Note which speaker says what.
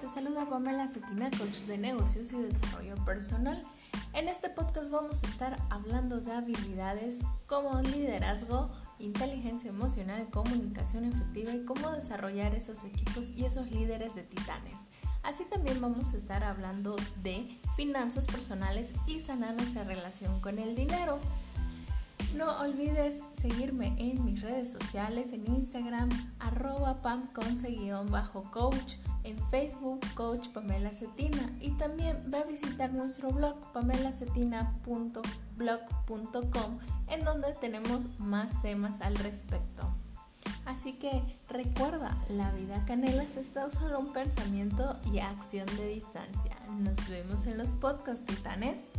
Speaker 1: te saluda Pamela Cetina, coach de negocios y desarrollo personal. En este podcast vamos a estar hablando de habilidades como liderazgo, inteligencia emocional, comunicación efectiva y cómo desarrollar esos equipos y esos líderes de titanes. Así también vamos a estar hablando de finanzas personales y sanar nuestra relación con el dinero. Olvides seguirme en mis redes sociales, en Instagram, arroba pamconce-coach, en Facebook, Coach Pamela Cetina, y también ve a visitar nuestro blog pamelacetina.blog.com, en donde tenemos más temas al respecto. Así que recuerda, la vida canela es solo un pensamiento y acción de distancia. Nos vemos en los podcasts titanes.